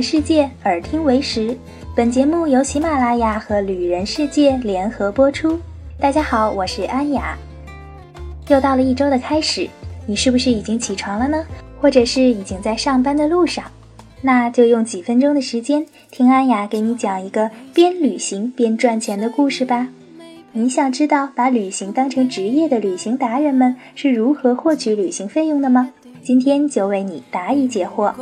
世界，耳听为实。本节目由喜马拉雅和旅人世界联合播出。大家好，我是安雅。又到了一周的开始，你是不是已经起床了呢？或者是已经在上班的路上？那就用几分钟的时间，听安雅给你讲一个边旅行边赚钱的故事吧。你想知道把旅行当成职业的旅行达人们是如何获取旅行费用的吗？今天就为你答疑解惑。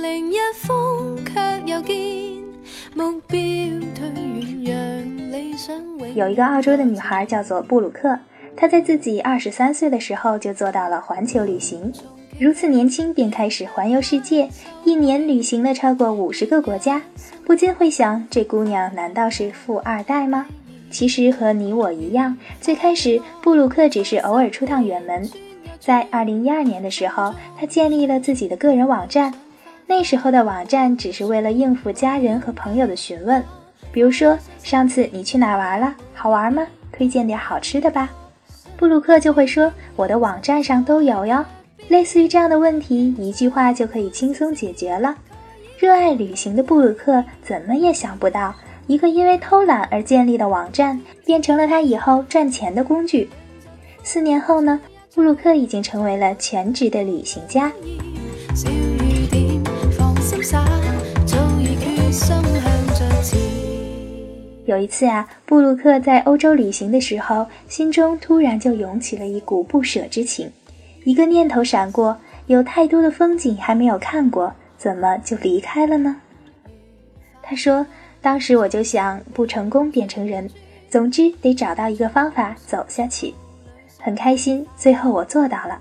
另一封却又见梦变，退远让你想有一个澳洲的女孩叫做布鲁克，她在自己二十三岁的时候就做到了环球旅行，如此年轻便开始环游世界，一年旅行了超过五十个国家，不禁会想，这姑娘难道是富二代吗？其实和你我一样，最开始布鲁克只是偶尔出趟远门。在二零一二年的时候，他建立了自己的个人网站。那时候的网站只是为了应付家人和朋友的询问，比如说上次你去哪玩了，好玩吗？推荐点好吃的吧。布鲁克就会说我的网站上都有哟。类似于这样的问题，一句话就可以轻松解决了。热爱旅行的布鲁克怎么也想不到。一个因为偷懒而建立的网站，变成了他以后赚钱的工具。四年后呢，布鲁克已经成为了全职的旅行家。有一次啊，布鲁克在欧洲旅行的时候，心中突然就涌起了一股不舍之情。一个念头闪过：有太多的风景还没有看过，怎么就离开了呢？他说。当时我就想，不成功变成人，总之得找到一个方法走下去。很开心，最后我做到了。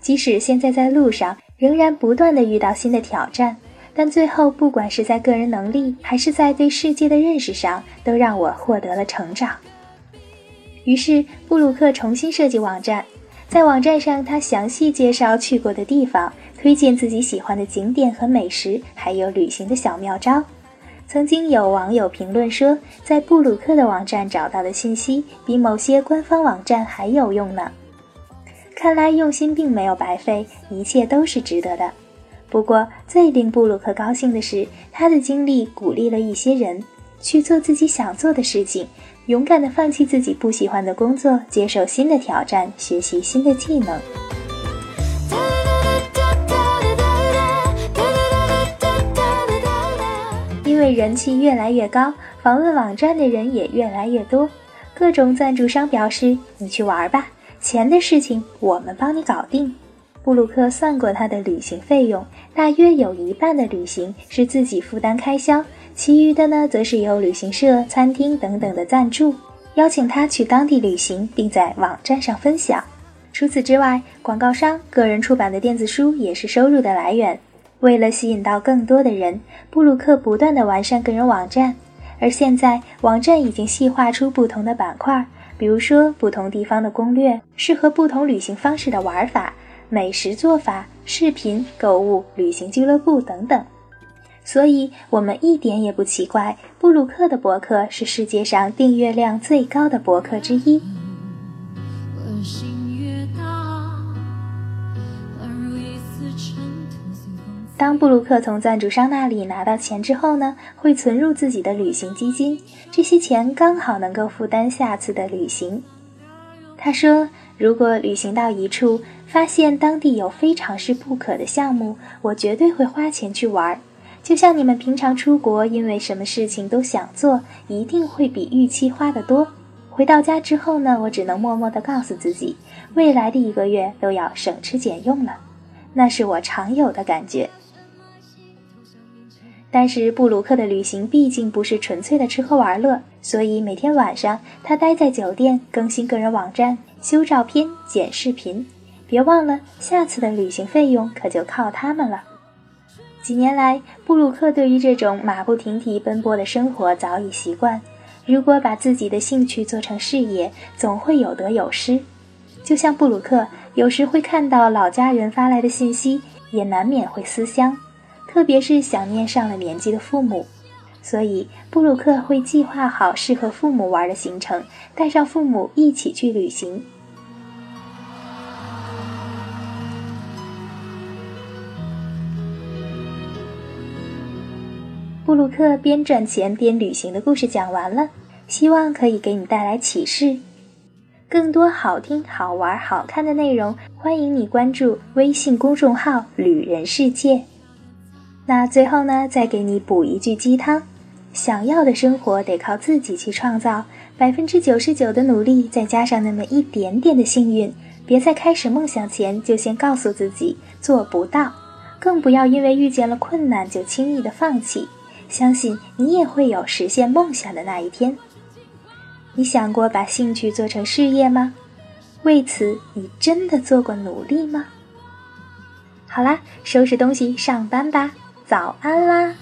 即使现在在路上，仍然不断的遇到新的挑战，但最后不管是在个人能力，还是在对世界的认识上，都让我获得了成长。于是，布鲁克重新设计网站，在网站上，他详细介绍去过的地方，推荐自己喜欢的景点和美食，还有旅行的小妙招。曾经有网友评论说，在布鲁克的网站找到的信息比某些官方网站还有用呢。看来用心并没有白费，一切都是值得的。不过，最令布鲁克高兴的是，他的经历鼓励了一些人去做自己想做的事情，勇敢地放弃自己不喜欢的工作，接受新的挑战，学习新的技能。因为人气越来越高，访问网站的人也越来越多。各种赞助商表示：“你去玩吧，钱的事情我们帮你搞定。”布鲁克算过他的旅行费用，大约有一半的旅行是自己负担开销，其余的呢，则是由旅行社、餐厅等等的赞助，邀请他去当地旅行，并在网站上分享。除此之外，广告商、个人出版的电子书也是收入的来源。为了吸引到更多的人，布鲁克不断的完善个人网站，而现在网站已经细化出不同的板块，比如说不同地方的攻略、适合不同旅行方式的玩法、美食做法、视频、购物、旅行俱乐部等等。所以，我们一点也不奇怪，布鲁克的博客是世界上订阅量最高的博客之一。当布鲁克从赞助商那里拿到钱之后呢，会存入自己的旅行基金，这些钱刚好能够负担下次的旅行。他说：“如果旅行到一处，发现当地有非尝试不可的项目，我绝对会花钱去玩。就像你们平常出国，因为什么事情都想做，一定会比预期花得多。回到家之后呢，我只能默默地告诉自己，未来的一个月都要省吃俭用了。那是我常有的感觉。”但是布鲁克的旅行毕竟不是纯粹的吃喝玩乐，所以每天晚上他待在酒店更新个人网站、修照片、剪视频。别忘了，下次的旅行费用可就靠他们了。几年来，布鲁克对于这种马不停蹄奔波的生活早已习惯。如果把自己的兴趣做成事业，总会有得有失。就像布鲁克有时会看到老家人发来的信息，也难免会思乡。特别是想念上了年纪的父母，所以布鲁克会计划好适合父母玩的行程，带上父母一起去旅行。布鲁克边赚钱边旅行的故事讲完了，希望可以给你带来启示。更多好听、好玩、好看的内容，欢迎你关注微信公众号“旅人世界”。那最后呢，再给你补一句鸡汤：想要的生活得靠自己去创造，百分之九十九的努力，再加上那么一点点的幸运。别在开始梦想前就先告诉自己做不到，更不要因为遇见了困难就轻易的放弃。相信你也会有实现梦想的那一天。你想过把兴趣做成事业吗？为此，你真的做过努力吗？好啦，收拾东西上班吧，早安啦！